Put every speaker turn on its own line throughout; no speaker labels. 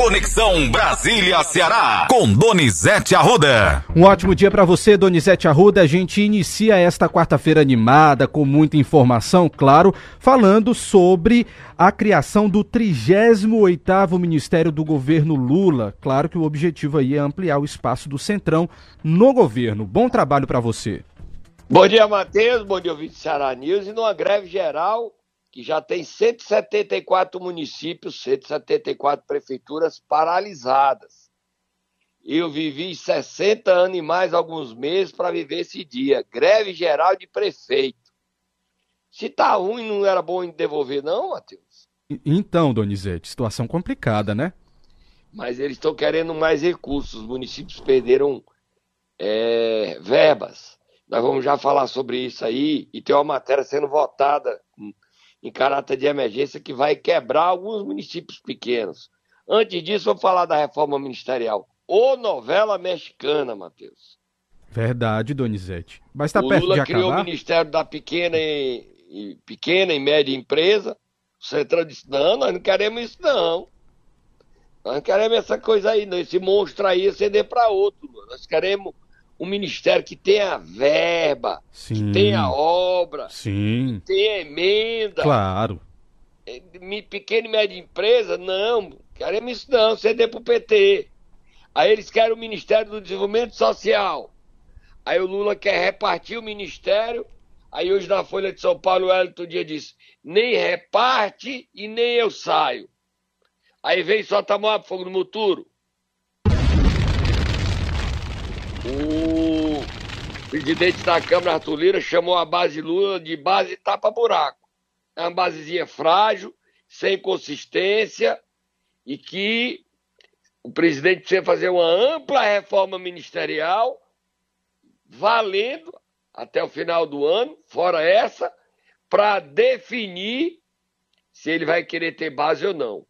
Conexão Brasília-Ceará, com Donizete Arruda.
Um ótimo dia para você, Donizete Arruda. A gente inicia esta quarta-feira animada, com muita informação, claro, falando sobre a criação do 38º Ministério do Governo Lula. Claro que o objetivo aí é ampliar o espaço do Centrão no governo. Bom trabalho para você.
Bom dia, Matheus. Bom dia, ouvinte Ceará News. E numa greve geral que já tem 174 municípios, 174 prefeituras paralisadas. Eu vivi 60 anos e mais alguns meses para viver esse dia. Greve geral de prefeito. Se tá ruim, não era bom devolver, não, Matheus?
Então, Donizete, situação complicada, né?
Mas eles estão querendo mais recursos. Os municípios perderam é, verbas. Nós vamos já falar sobre isso aí. E tem uma matéria sendo votada em caráter de emergência que vai quebrar alguns municípios pequenos. Antes disso, vou falar da reforma ministerial. Ô novela mexicana, Matheus.
Verdade, Donizete. Mas está perto
Lula
de acabar.
criou o Ministério da Pequena e, e, Pequena e Média Empresa. O Centrão disse, não, nós não queremos isso, não. Nós não queremos essa coisa aí, não. Esse monstro aí ceder para outro. Nós queremos um ministério que tenha verba,
Sim.
que tenha obra,
Sim.
que tenha emenda.
Claro.
É, pequena e média empresa, não, queremos isso não, ceder para o PT. Aí eles querem o Ministério do Desenvolvimento Social. Aí o Lula quer repartir o ministério. Aí hoje na Folha de São Paulo o Hélio dia disse, nem reparte e nem eu saio. Aí vem só tomar fogo no muturo. O presidente da Câmara, Arthur Lira, chamou a base Lula de base tapa-buraco. É uma basezinha frágil, sem consistência, e que o presidente precisa fazer uma ampla reforma ministerial, valendo até o final do ano, fora essa, para definir se ele vai querer ter base ou não.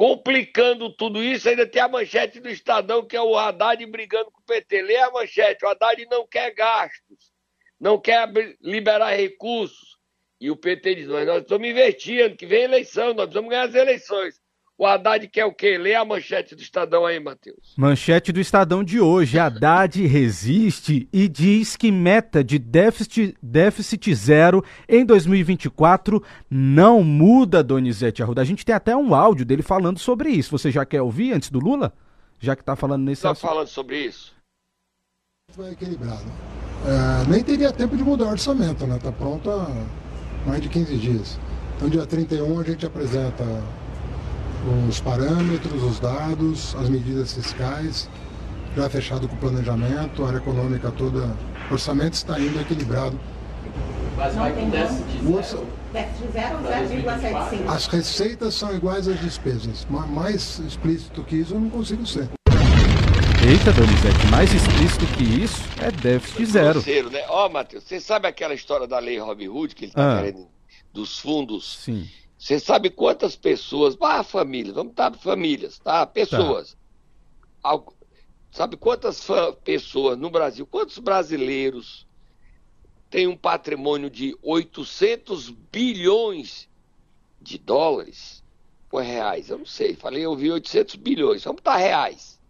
Complicando tudo isso, ainda tem a manchete do Estadão, que é o Haddad brigando com o PT. Lê a manchete, o Haddad não quer gastos, não quer liberar recursos. E o PT diz, mas nós estamos investindo, que vem eleição, nós precisamos ganhar as eleições. O Haddad quer o quê? Lê a manchete do Estadão aí, Matheus.
Manchete do Estadão de hoje. Haddad resiste e diz que meta de déficit, déficit zero em 2024 não muda, Donizete Arruda. A gente tem até um áudio dele falando sobre isso. Você já quer ouvir antes do Lula? Já que está falando nesse
Está falando sobre isso?
Vai equilibrado. É, nem teria tempo de mudar o orçamento, né? Está pronto há mais de 15 dias. Então, dia 31 a gente apresenta os parâmetros, os dados, as medidas fiscais, já fechado com o planejamento, a área econômica toda, o orçamento está indo equilibrado.
Mas vai com déficit
zero?
Déficit zero ou 0,75?
As receitas são iguais às despesas. Mais explícito que isso eu não consigo ser.
Eita, Donizete, mais explícito que isso é déficit zero.
Grosseiro, né? Ó, Matheus, você sabe aquela história da lei Robin Hood que ele está
Ah.
querendo dos fundos?
Sim.
Você sabe quantas pessoas, ah, famílias, vamos estar famílias, tá? Pessoas. Al- Sabe quantas pessoas no Brasil, quantos brasileiros têm um patrimônio de 800 bilhões de dólares ou reais? Eu não sei, falei, eu vi 800 bilhões, vamos estar reais.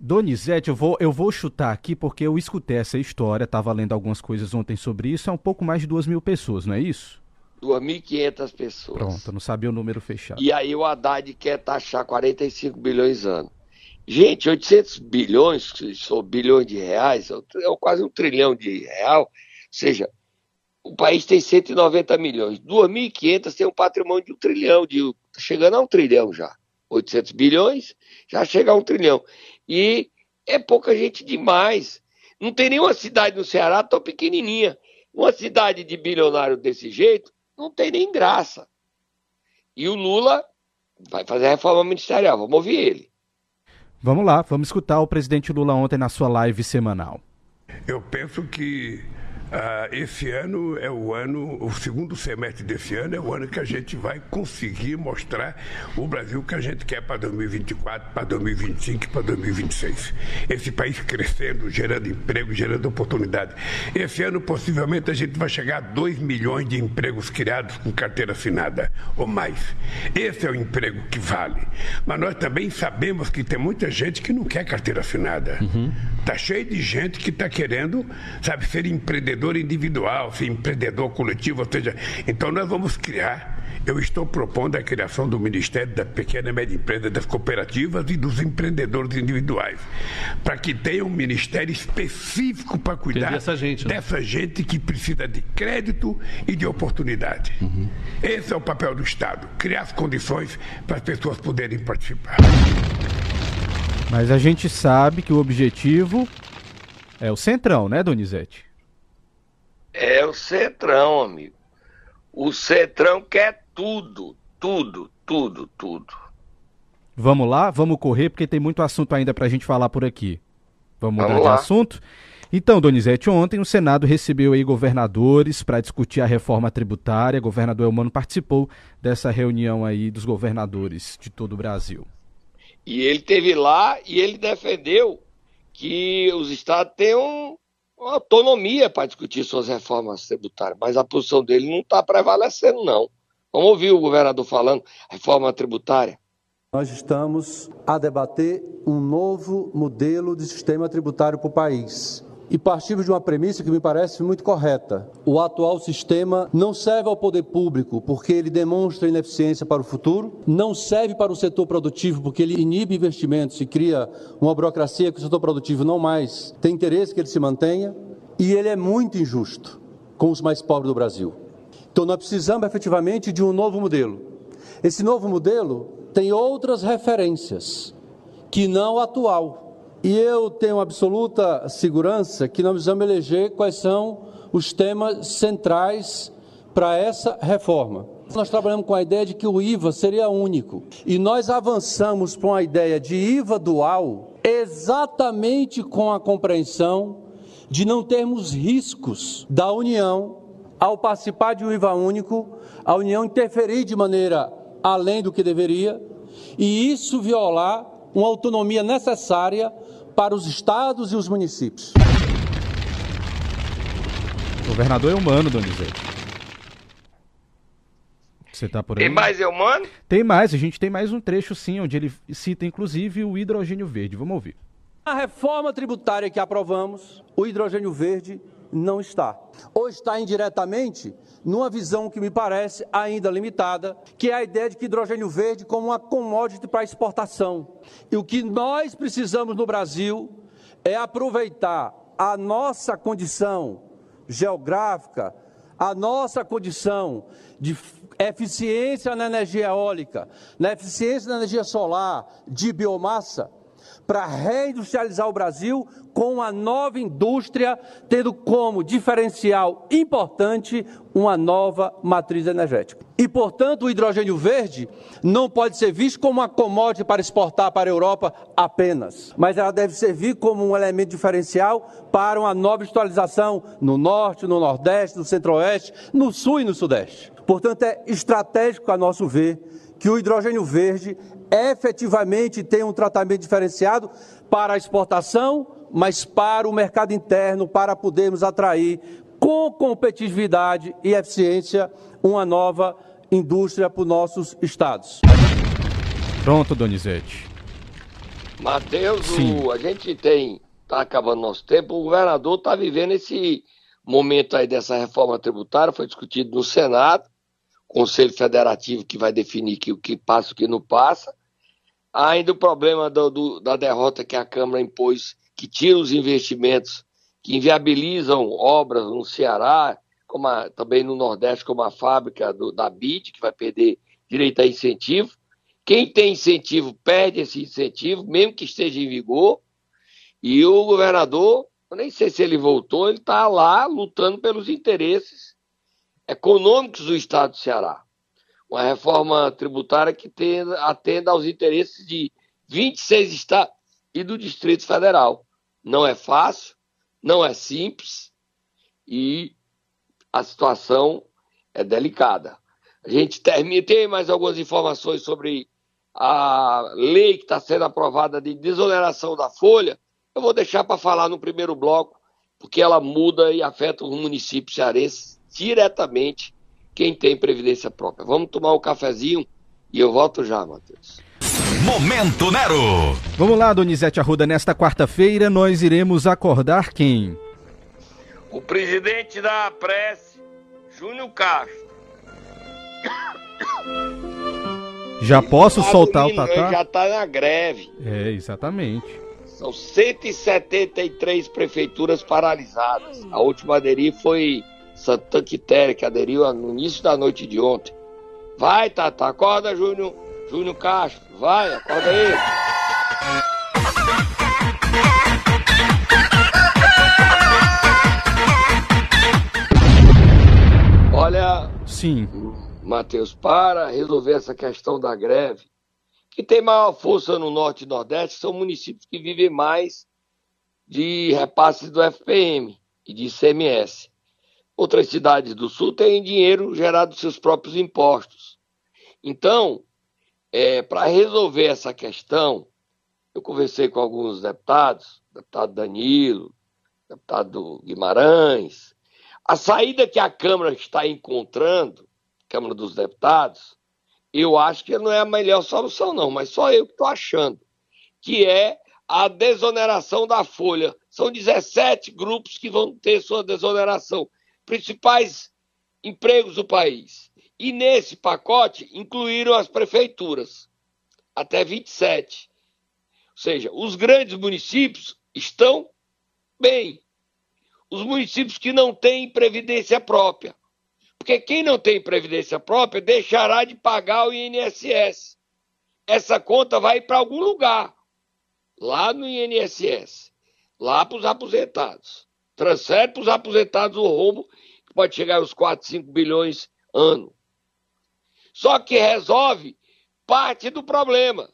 Donizete, eu vou, eu vou chutar aqui porque eu escutei essa história, estava lendo algumas coisas ontem sobre isso, é um pouco mais de duas mil pessoas, não é isso?
2.500 pessoas.
Pronto, não sabia o número fechado.
E aí o Haddad quer taxar 45 bilhões ano. Gente, 800 bilhões, que são bilhões de reais, é quase um trilhão de real. Ou seja, o país tem 190 milhões. 2.500 tem um patrimônio de um trilhão, de, tá chegando a um trilhão já. 800 bilhões, já chega a um trilhão. E é pouca gente demais. Não tem nenhuma cidade no Ceará tão pequenininha. Uma cidade de bilionário desse jeito não tem nem graça. E o Lula vai fazer a reforma ministerial, vamos ouvir ele.
Vamos lá, vamos escutar o presidente Lula ontem na sua live semanal.
Eu penso que Uh, esse ano é o ano, o segundo semestre desse ano é o ano que a gente vai conseguir mostrar o Brasil que a gente quer para 2024, para 2025 e para 2026. Esse país crescendo, gerando emprego, gerando oportunidade. Esse ano, possivelmente, a gente vai chegar a 2 milhões de empregos criados com carteira assinada ou mais. Esse é o emprego que vale. Mas nós também sabemos que tem muita gente que não quer carteira assinada. Uhum. Tá cheio de gente que está querendo, sabe, ser empreendedor individual, se empreendedor coletivo, ou seja, então nós vamos criar. Eu estou propondo a criação do Ministério da Pequena e Média Empresa, das cooperativas e dos empreendedores individuais, para que tenha um ministério específico para cuidar dessa gente, né? dessa gente que precisa de crédito e de oportunidade. Uhum. Esse é o papel do Estado, criar as condições para as pessoas poderem participar.
Mas a gente sabe que o objetivo é o centrão, né, Donizete?
É o Centrão, amigo. O Centrão quer tudo, tudo, tudo, tudo.
Vamos lá, vamos correr, porque tem muito assunto ainda para a gente falar por aqui. Vamos, vamos mudar lá. de assunto? Então, Donizete, ontem o Senado recebeu aí governadores para discutir a reforma tributária. O governador Elmano participou dessa reunião aí dos governadores de todo o Brasil.
E ele teve lá e ele defendeu que os estados tenham autonomia para discutir suas reformas tributárias, mas a posição dele não está prevalecendo, não. Vamos ouvir o governador falando reforma tributária.
Nós estamos a debater um novo modelo de sistema tributário para o país. E partimos de uma premissa que me parece muito correta. O atual sistema não serve ao poder público porque ele demonstra ineficiência para o futuro, não serve para o setor produtivo porque ele inibe investimentos e cria uma burocracia que o setor produtivo não mais tem interesse que ele se mantenha, e ele é muito injusto com os mais pobres do Brasil. Então nós precisamos efetivamente de um novo modelo. Esse novo modelo tem outras referências que não o atual. E eu tenho absoluta segurança que nós precisamos eleger quais são os temas centrais para essa reforma. Nós trabalhamos com a ideia de que o IVA seria único. E nós avançamos para uma ideia de IVA dual exatamente com a compreensão de não termos riscos da União ao participar de um IVA único, a União interferir de maneira além do que deveria e isso violar uma autonomia necessária para os estados e os municípios.
Governador é humano, Donizete. Você tá por aí?
Tem mais é humano?
Tem mais, a gente tem mais um trecho sim, onde ele cita inclusive o hidrogênio verde. Vamos ouvir.
A reforma tributária que aprovamos, o hidrogênio verde não está. Ou está indiretamente numa visão que me parece ainda limitada, que é a ideia de que hidrogênio verde como uma commodity para exportação. E o que nós precisamos no Brasil é aproveitar a nossa condição geográfica, a nossa condição de eficiência na energia eólica, na eficiência na energia solar, de biomassa, para reindustrializar o Brasil com uma nova indústria, tendo como diferencial importante uma nova matriz energética. E, portanto, o hidrogênio verde não pode ser visto como uma commodity para exportar para a Europa apenas, mas ela deve servir como um elemento diferencial para uma nova industrialização no norte, no nordeste, no centro-oeste, no sul e no sudeste. Portanto, é estratégico, a nosso ver, que o hidrogênio verde efetivamente tem um tratamento diferenciado para a exportação, mas para o mercado interno, para podermos atrair com competitividade e eficiência uma nova indústria para os nossos estados.
Pronto, Donizete.
Matheus, a gente tem, está acabando nosso tempo, o governador está vivendo esse momento aí dessa reforma tributária, foi discutido no Senado, Conselho Federativo que vai definir que, o que passa e o que não passa. Há ainda o problema do, do, da derrota que a Câmara impôs, que tira os investimentos, que inviabilizam obras no Ceará, como a, também no Nordeste, como a fábrica do, da BIT, que vai perder direito a incentivo. Quem tem incentivo perde esse incentivo, mesmo que esteja em vigor. E o governador, eu nem sei se ele voltou, ele está lá lutando pelos interesses econômicos do Estado do Ceará. Uma reforma tributária que tenda, atenda aos interesses de 26 estados e do Distrito Federal. Não é fácil, não é simples, e a situação é delicada. A gente termina, tem mais algumas informações sobre a lei que está sendo aprovada de desoneração da folha. Eu vou deixar para falar no primeiro bloco, porque ela muda e afeta os municípios cearenses diretamente quem tem previdência própria. Vamos tomar um cafezinho e eu volto já, Matheus.
Momento Nero.
Vamos lá, Donizete Arruda. Nesta quarta-feira nós iremos acordar quem?
O presidente da Prece, Júnior Castro.
Já posso soltar o Tatá?
Já está na greve.
É, exatamente.
São 173 prefeituras paralisadas. A última aderir foi Santa Quitéria, que aderiu no início da noite de ontem. Vai, Tata, acorda, Júnior, Júnior Castro. Vai, acorda aí. Olha,
sim,
Matheus, para resolver essa questão da greve, que tem maior força no Norte e Nordeste, são municípios que vivem mais de repasses do FPM e de ICMS. Outras cidades do Sul têm dinheiro gerado dos seus próprios impostos. Então, é, para resolver essa questão, eu conversei com alguns deputados, deputado Danilo, deputado Guimarães. A saída que a Câmara está encontrando, Câmara dos Deputados, eu acho que não é a melhor solução, não, mas só eu que estou achando, que é a desoneração da folha. São 17 grupos que vão ter sua desoneração principais empregos do país. E nesse pacote incluíram as prefeituras, até 27. Ou seja, os grandes municípios estão bem. Os municípios que não têm previdência própria. Porque quem não tem previdência própria deixará de pagar o INSS. Essa conta vai para algum lugar, lá no INSS, lá para os aposentados transfere para os aposentados o rombo, que pode chegar aos 4, 5 bilhões ano. Só que resolve parte do problema,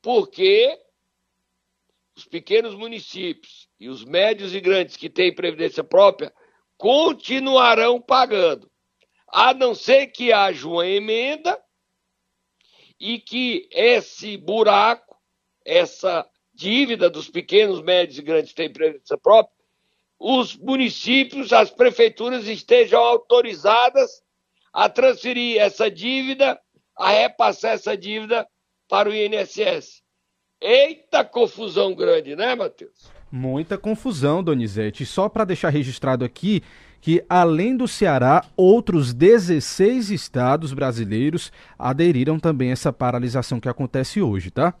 porque os pequenos municípios e os médios e grandes que têm previdência própria continuarão pagando, a não ser que haja uma emenda e que esse buraco, essa dívida dos pequenos, médios e grandes que têm previdência própria, os municípios, as prefeituras estejam autorizadas a transferir essa dívida, a repassar essa dívida para o INSS. Eita confusão grande, né, Matheus?
Muita confusão, Donizete. Só para deixar registrado aqui que, além do Ceará, outros 16 estados brasileiros aderiram também a essa paralisação que acontece hoje, tá?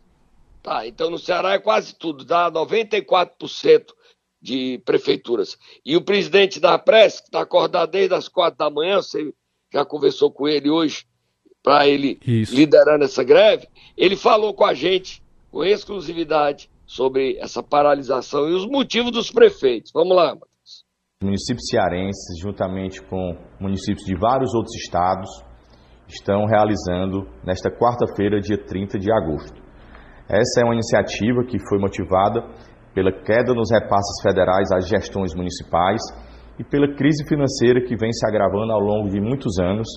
Tá, então no Ceará é quase tudo, dá 94% de prefeituras. E o presidente da Press, que está acordado desde as quatro da manhã, você já conversou com ele hoje, para ele Isso. liderando essa greve, ele falou com a gente, com exclusividade, sobre essa paralisação e os motivos dos prefeitos. Vamos lá, Matheus.
Municípios cearenses, juntamente com municípios de vários outros estados, estão realizando nesta quarta-feira, dia 30 de agosto. Essa é uma iniciativa que foi motivada pela queda nos repasses federais às gestões municipais e pela crise financeira que vem se agravando ao longo de muitos anos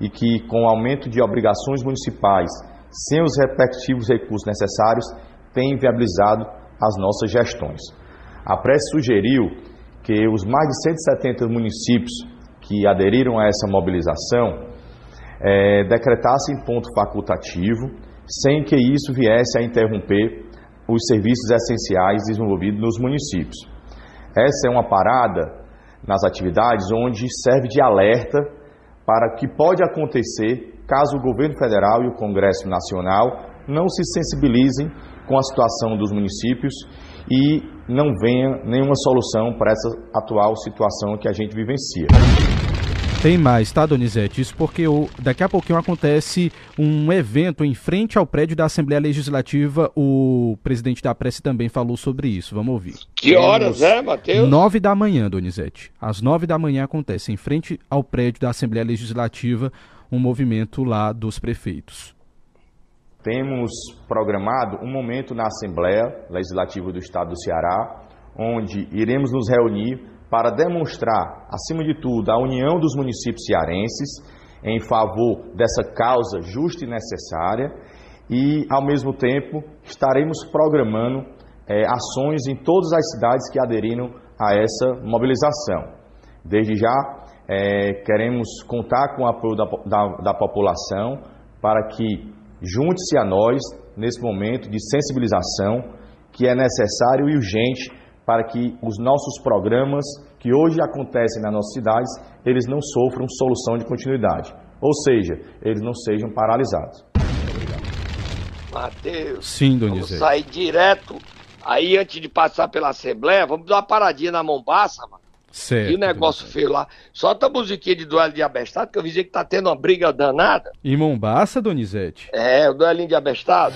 e que, com o aumento de obrigações municipais, sem os respectivos recursos necessários, tem inviabilizado as nossas gestões. A prece sugeriu que os mais de 170 municípios que aderiram a essa mobilização é, decretassem ponto facultativo, sem que isso viesse a interromper os serviços essenciais desenvolvidos nos municípios. Essa é uma parada nas atividades onde serve de alerta para o que pode acontecer caso o governo federal e o Congresso Nacional não se sensibilizem com a situação dos municípios e não venha nenhuma solução para essa atual situação que a gente vivencia.
Tem mais, tá, Donizete? Isso porque o, daqui a pouquinho acontece um evento em frente ao prédio da Assembleia Legislativa. O presidente da Prece também falou sobre isso. Vamos ouvir.
Que horas, é, Matheus?
Nove da manhã, Donizete. Às nove da manhã acontece em frente ao prédio da Assembleia Legislativa um movimento lá dos prefeitos.
Temos programado um momento na Assembleia Legislativa do Estado do Ceará, onde iremos nos reunir para demonstrar, acima de tudo, a união dos municípios cearenses em favor dessa causa justa e necessária e, ao mesmo tempo, estaremos programando é, ações em todas as cidades que aderiram a essa mobilização. Desde já, é, queremos contar com o apoio da, da, da população para que junte-se a nós nesse momento de sensibilização que é necessário e urgente para que os nossos programas que hoje acontecem nas nossas cidades, eles não sofram solução de continuidade, ou seja, eles não sejam paralisados.
Matheus,
Sim,
vamos sair direto, aí antes de passar pela Assembleia, vamos dar uma paradinha na Mombaça, mano.
Certo.
E o negócio feio lá. Solta a musiquinha de duelo de abestado, que eu vi que tá tendo uma briga danada.
Em Mombaça, Donizete?
É, o duelinho de abestado.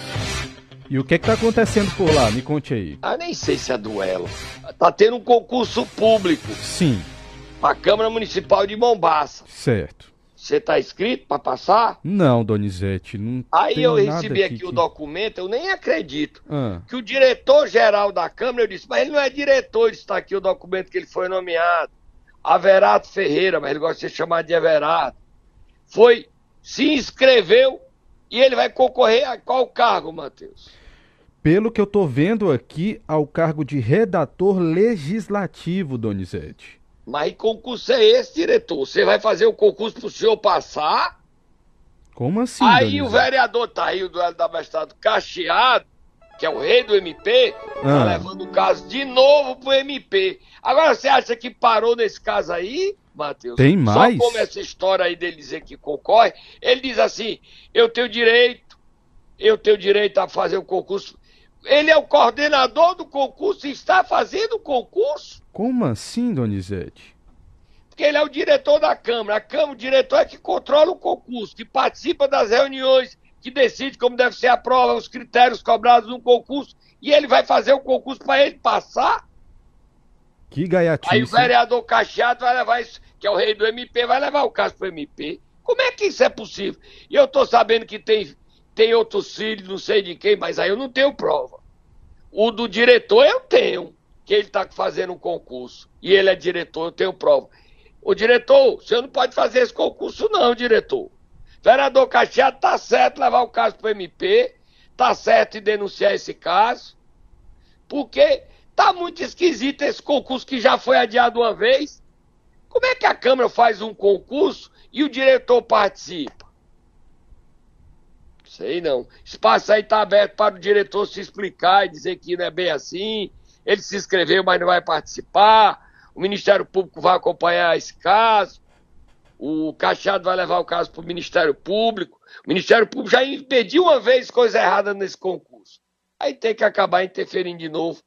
E o que é que tá acontecendo por lá? Me conte aí.
Ah, nem sei se é duelo. Tá tendo um concurso público.
Sim.
Pra Câmara Municipal de Mombaça.
Certo.
Você tá inscrito pra passar?
Não, Donizete, não
Aí eu recebi aqui,
que...
o documento, eu nem acredito.
Ah,
Que o diretor-geral da Câmara, eu disse, mas ele não é diretor, está aqui o documento que ele foi nomeado. Averato Ferreira, mas ele gosta de ser chamado de Averato. Foi, se inscreveu e ele vai concorrer a qual cargo, Matheus?
pelo que eu tô vendo aqui, ao cargo de redator legislativo, Donizete.
Mas que concurso é esse, diretor? Você vai fazer o concurso pro senhor passar?
Como assim,
aí o
Donizete?
vereador tá aí, o duelo da Bestado, cacheado, que é o rei do MP, tá
Ah.
levando o caso de novo pro MP. Agora você acha que parou nesse caso aí, Matheus?
Tem mais?
Só como essa história aí dele dizer que concorre, ele diz assim: eu tenho direito, eu tenho direito a fazer o concurso. Ele é o coordenador do concurso e está fazendo o concurso.
Como assim, Donizete?
Porque ele é o diretor da Câmara. A Câmara, o diretor é que controla o concurso, que participa das reuniões, que decide como deve ser a prova, os critérios cobrados no concurso, e ele vai fazer o concurso para ele passar.
Que gaiatice.
Aí o vereador Cacheado vai levar isso, que é o rei do MP, vai levar o caso para o MP. Como é que isso é possível? E eu tô sabendo que tem, tem outros filhos, não sei de quem, mas aí eu não tenho prova. O do diretor eu tenho, que ele está fazendo um concurso. E ele é diretor, eu tenho prova. O diretor, o senhor não pode fazer esse concurso, não, diretor. Vereador Cacheado tá certo levar o caso para o MP, tá certo em denunciar esse caso, porque tá muito esquisito esse concurso que já foi adiado uma vez. Como é que a Câmara faz um concurso e o diretor participa? Sei não. Espaço aí tá aberto para o diretor se explicar e dizer que não é bem assim. Ele se inscreveu, mas não vai participar. O Ministério Público vai acompanhar esse caso. O Cachado vai levar o caso para o Ministério Público. O Ministério Público já impediu uma vez coisa errada nesse concurso. Aí tem que acabar interferindo de novo.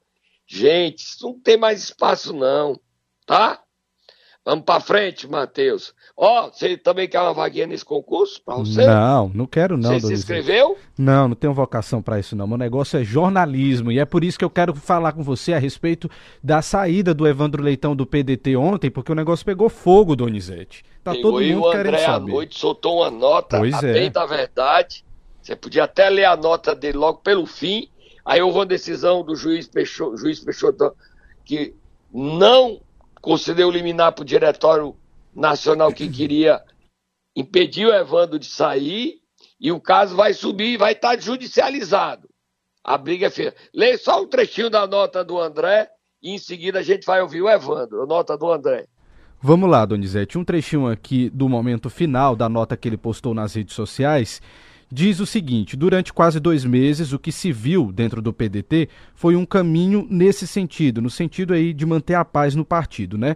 Gente, isso não tem mais espaço não, tá? Vamos para frente, Matheus. Ó, você também quer uma vaguinha nesse concurso para você?
Não, não quero não,
Você se inscreveu?
Não, não tenho vocação para isso não. Meu negócio é jornalismo e é por isso que eu quero falar com você a respeito da saída do Evandro Leitão do PDT ontem, porque o negócio pegou fogo, Donizete. Tá
Pegou
todo
e
mundo
o
querendo
André à
saber.
noite soltou uma nota,
Pois
a
é.
bem da verdade. Você podia até ler a nota dele logo pelo fim. Aí houve uma decisão do juiz Peixoto, juiz Peixoto que não concedeu liminar para o Diretório Nacional que queria impedir o Evandro de sair e o caso vai subir, vai estar judicializado. A briga é feia. Lê só um trechinho da nota do André e em seguida a gente vai ouvir o Evandro, a nota do André.
Vamos lá, Donizete. Um trechinho aqui do momento final da nota que ele postou nas redes sociais diz o seguinte: durante quase dois meses, o que se viu dentro do PDT foi um caminho nesse sentido, no sentido aí de manter a paz no partido, né?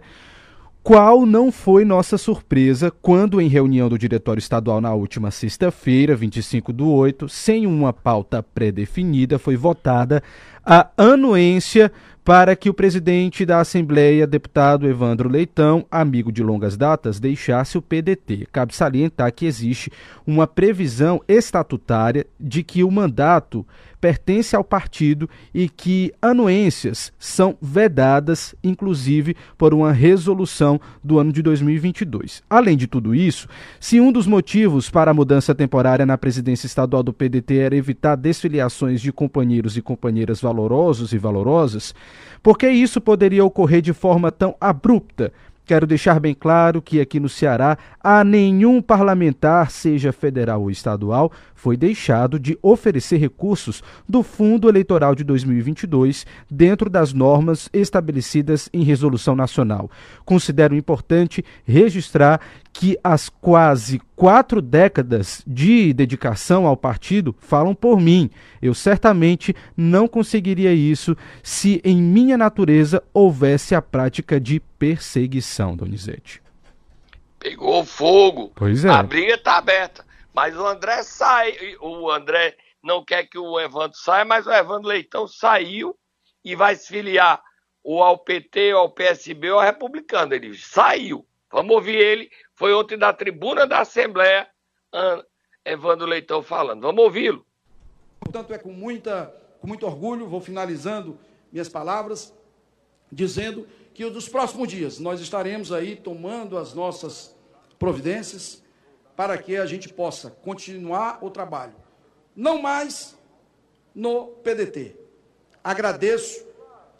Qual não foi nossa surpresa quando, em reunião do Diretório Estadual na última sexta-feira, 25 do 8, sem uma pauta pré-definida, foi votada a anuência para que o presidente da Assembleia, deputado Evandro Leitão, amigo de longas datas, deixasse o PDT. Cabe salientar que existe uma previsão estatutária de que o mandato pertence ao partido e que anuências são vedadas, inclusive por uma resolução do ano de 2022. Além de tudo isso, se um dos motivos para a mudança temporária na presidência estadual do PDT era evitar desfiliações de companheiros e companheiras valorosos e valorosas, porque isso poderia ocorrer de forma tão abrupta Quero deixar bem claro que aqui no Ceará a nenhum parlamentar, seja federal ou estadual, foi deixado de oferecer recursos do Fundo Eleitoral de 2022 dentro das normas estabelecidas em resolução nacional. Considero importante registrar que as quase quatro décadas de dedicação ao partido falam por mim. Eu certamente não conseguiria isso se em minha natureza houvesse a prática de perseguição, Donizete.
Pegou fogo.
Pois é.
A briga está aberta. Mas o André sai. O André não quer que o Evandro saia, mas o Evandro Leitão saiu e vai se filiar ou ao PT, ou ao PSB ou ao Republicano. Ele saiu. Vamos ouvir ele. Foi ontem da tribuna da Assembleia, Evandro Leitão falando. Vamos ouvi-lo.
Portanto, é com, muita, com muito orgulho, vou finalizando minhas palavras, dizendo que nos próximos dias nós estaremos aí tomando as nossas providências para que a gente possa continuar o trabalho. Não mais no PDT. Agradeço,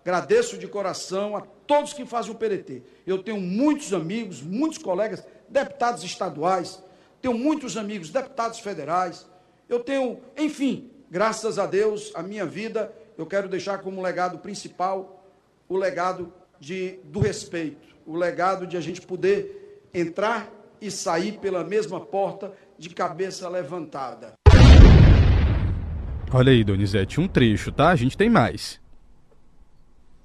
agradeço de coração a todos que fazem o PDT. Eu tenho muitos amigos, muitos colegas, deputados estaduais, tenho muitos amigos, deputados federais. Eu tenho, enfim, graças a Deus, a minha vida, eu quero deixar como legado principal o legado de, do respeito, o legado de a gente poder entrar e sair pela mesma porta de cabeça levantada.
Olha aí, Donizete, um trecho, tá? A gente tem mais.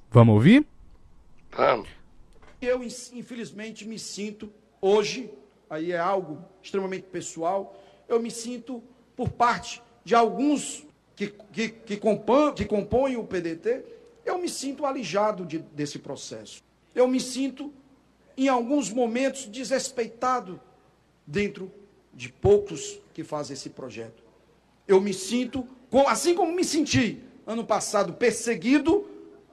Vamos ouvir?
Vamos.
Eu, infelizmente, me sinto hoje, aí é algo extremamente pessoal, eu me sinto por parte de alguns que, que, que, compõem, que compõem o PDT, eu me sinto alijado de, desse processo. Eu me sinto, em alguns momentos, desrespeitado dentro de poucos que fazem esse projeto. Eu me sinto, assim como me senti ano passado perseguido,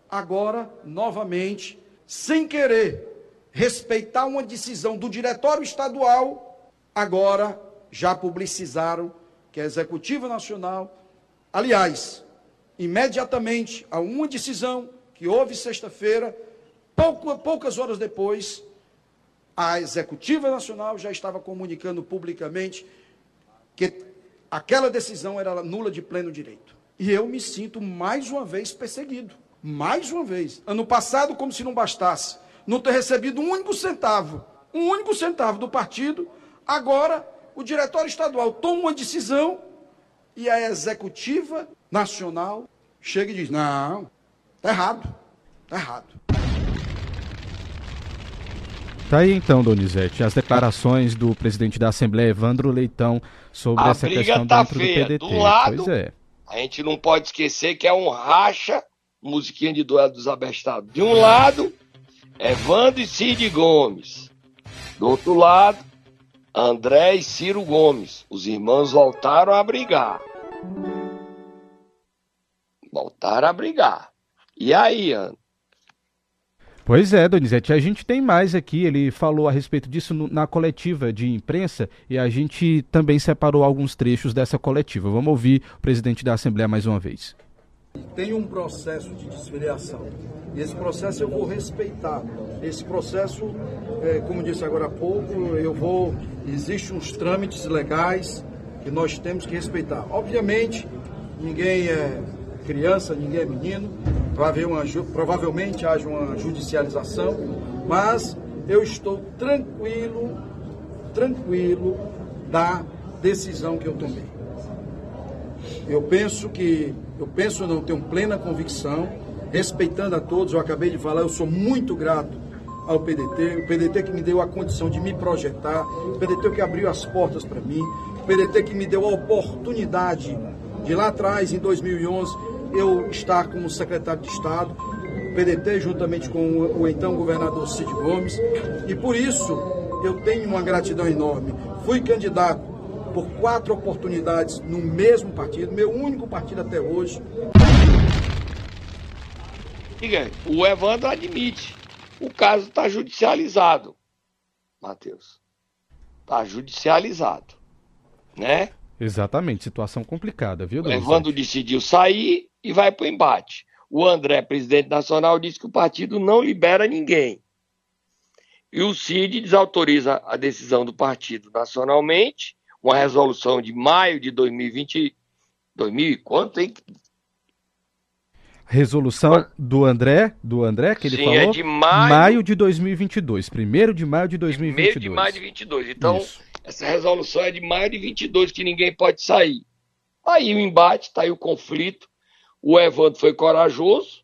agora, novamente, sem querer respeitar uma decisão do diretório estadual, agora já publicizaram que a Executiva Nacional, aliás, imediatamente a uma decisão que houve sexta-feira, poucas horas depois, a Executiva Nacional já estava comunicando publicamente que aquela decisão era nula de pleno direito. E eu me sinto mais uma vez perseguido. Mais uma vez. Ano passado, como se não bastasse, não ter recebido um único centavo, um único centavo do partido, agora o diretório estadual toma uma decisão e a executiva nacional chega e diz: não, está errado, está errado.
Tá aí então, Donizete, as declarações do presidente da Assembleia, Evandro Leitão, sobre
a
essa questão
tá
dentro
feia.
do PDT.
Do lado,
pois é.
A gente não pode esquecer que é um racha, musiquinha de duelo dos abestados. De um lado, Evandro e Cid Gomes. Do outro lado, André e Ciro Gomes. Os irmãos voltaram a brigar. Voltaram a brigar. E aí, Ana?
Pois é, Donizete, a gente tem mais aqui. Ele falou a respeito disso no, na coletiva de imprensa e a gente também separou alguns trechos dessa coletiva. Vamos ouvir o presidente da Assembleia mais uma vez.
Tem um processo de desfiliação. E esse processo eu vou respeitar. Esse processo, é, como disse agora há pouco, eu vou. Existem uns trâmites legais que nós temos que respeitar. Obviamente, ninguém é criança, ninguém é menino, vai haver uma, provavelmente haja uma judicialização, mas eu estou tranquilo, tranquilo da decisão que eu tomei. Eu penso que, eu penso não, tenho plena convicção, respeitando a todos, eu acabei de falar, eu sou muito grato ao PDT, o PDT que me deu a condição de me projetar, o PDT que abriu as portas para mim, o PDT que me deu a oportunidade de lá atrás, em 2011, eu estar como secretário de Estado, o PDT juntamente com o, então governador Cid Gomes, e por isso eu tenho uma gratidão enorme. Fui candidato por quatro oportunidades no mesmo partido, meu único partido até hoje.
O Evandro admite. O caso está judicializado, Matheus. Está judicializado. Né?
Exatamente, situação complicada, viu,
O Evandro decidiu sair e vai para o embate. O André, presidente nacional, disse que o partido não libera ninguém. E o CID desautoriza a decisão do partido nacionalmente, uma resolução de maio de 2020. 2000 quanto, hein?
Resolução do André, do André, que ele
Sim,
falou?
é de maio-
maio de 2022. Primeiro de maio de 2022.
Meio de maio de 22. Então,
Isso.
essa resolução é de maio de 22, que ninguém pode sair. Tá aí o embate, tá aí o conflito. O Evandro foi corajoso.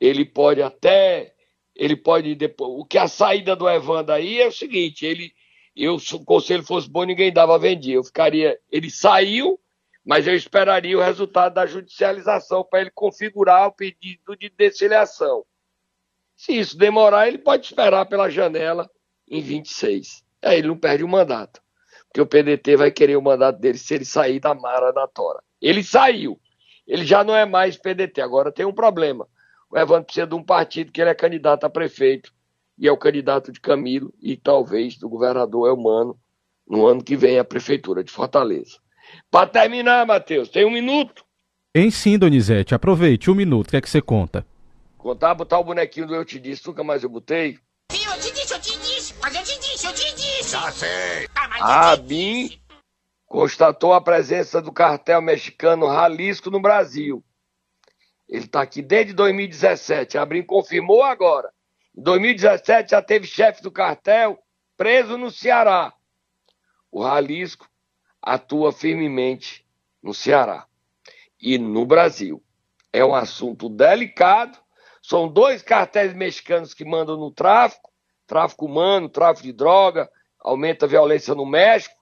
Ele pode até. Ele pode depois. O que a saída do Evandro aí é o seguinte: ele. Eu, se o conselho fosse bom, ninguém dava vendia. Eu ficaria. Ele saiu, mas eu esperaria o resultado da judicialização para ele configurar o pedido de desfiliação. Se isso demorar, ele pode esperar pela janela em 26. Aí ele não perde o mandato. Porque o PDT vai querer o mandato dele se ele sair da mara da tora. Ele saiu. Ele já não é mais PDT. Agora tem um problema. O Evandro precisa de um partido que ele é candidato a prefeito. E é o candidato de Camilo e talvez do governador Elmano no ano que vem a prefeitura de Fortaleza. Para terminar, Matheus, tem um minuto.
Em sim, Donizete, aproveite, um minuto, o que é que você conta?
Contar, botar o bonequinho do Eu Te Disse, nunca mais eu botei.
Eu te disse, eu te disse, mas eu te disse, eu te disse. Já sei. Ah, mas
A
disse.
constatou a presença do cartel mexicano Jalisco no Brasil. Ele está aqui desde 2017. A ABIN confirmou agora. Em 2017 já teve chefe do cartel preso no Ceará. O Jalisco atua firmemente no Ceará e no Brasil. É um assunto delicado. São dois cartéis mexicanos que mandam no tráfico, tráfico humano, tráfico de droga, aumenta a violência no México.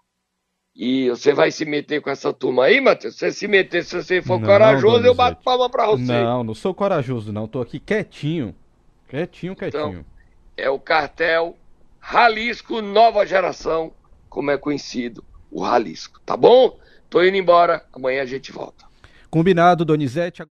E você vai se meter com essa turma aí, Matheus? Se você se meter, se você for
Não,
corajoso, eu bato palma pra você.
Não, não sou corajoso, não. Tô aqui quietinho. Quietinho, quietinho.
É o cartel Jalisco Nova Geração, como é conhecido o Jalisco. Tá bom? Tô indo embora. Amanhã a gente volta.
Combinado, Donizete.